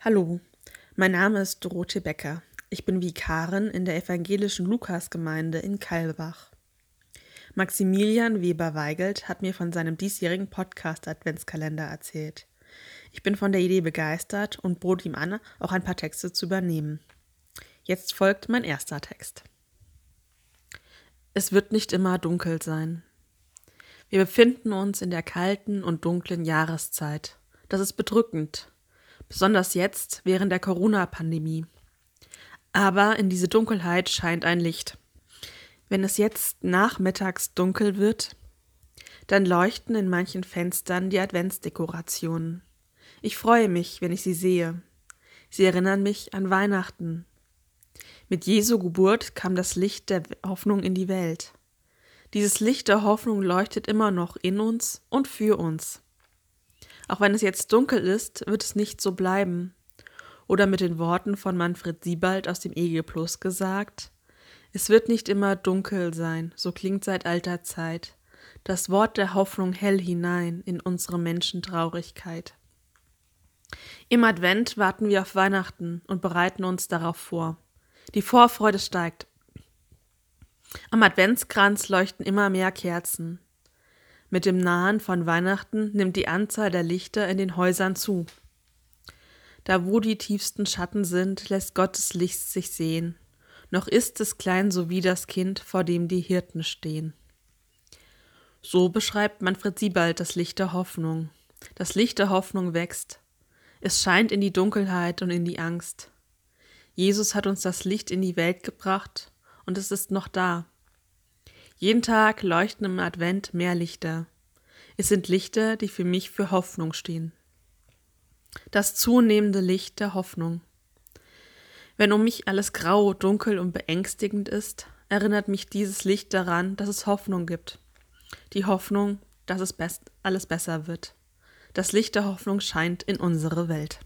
Hallo, mein Name ist Dorothee Becker. Ich bin Vikarin in der evangelischen Lukasgemeinde in Kalbach. Maximilian Weber-Weigelt hat mir von seinem diesjährigen Podcast-Adventskalender erzählt. Ich bin von der Idee begeistert und bot ihm an, auch ein paar Texte zu übernehmen. Jetzt folgt mein erster Text. Es wird nicht immer dunkel sein. Wir befinden uns in der kalten und dunklen Jahreszeit. Das ist bedrückend besonders jetzt während der Corona-Pandemie. Aber in diese Dunkelheit scheint ein Licht. Wenn es jetzt nachmittags dunkel wird, dann leuchten in manchen Fenstern die Adventsdekorationen. Ich freue mich, wenn ich sie sehe. Sie erinnern mich an Weihnachten. Mit Jesu Geburt kam das Licht der Hoffnung in die Welt. Dieses Licht der Hoffnung leuchtet immer noch in uns und für uns. Auch wenn es jetzt dunkel ist, wird es nicht so bleiben. Oder mit den Worten von Manfred Siebald aus dem EG Plus gesagt, es wird nicht immer dunkel sein, so klingt seit alter Zeit. Das Wort der Hoffnung hell hinein in unsere Menschentraurigkeit. Im Advent warten wir auf Weihnachten und bereiten uns darauf vor. Die Vorfreude steigt. Am Adventskranz leuchten immer mehr Kerzen. Mit dem Nahen von Weihnachten nimmt die Anzahl der Lichter in den Häusern zu. Da wo die tiefsten Schatten sind, lässt Gottes Licht sich sehen. Noch ist es klein so wie das Kind, vor dem die Hirten stehen. So beschreibt Manfred Siebald das Licht der Hoffnung. Das Licht der Hoffnung wächst. Es scheint in die Dunkelheit und in die Angst. Jesus hat uns das Licht in die Welt gebracht und es ist noch da. Jeden Tag leuchten im Advent mehr Lichter. Es sind Lichter, die für mich für Hoffnung stehen. Das zunehmende Licht der Hoffnung. Wenn um mich alles grau, dunkel und beängstigend ist, erinnert mich dieses Licht daran, dass es Hoffnung gibt. Die Hoffnung, dass es alles besser wird. Das Licht der Hoffnung scheint in unsere Welt.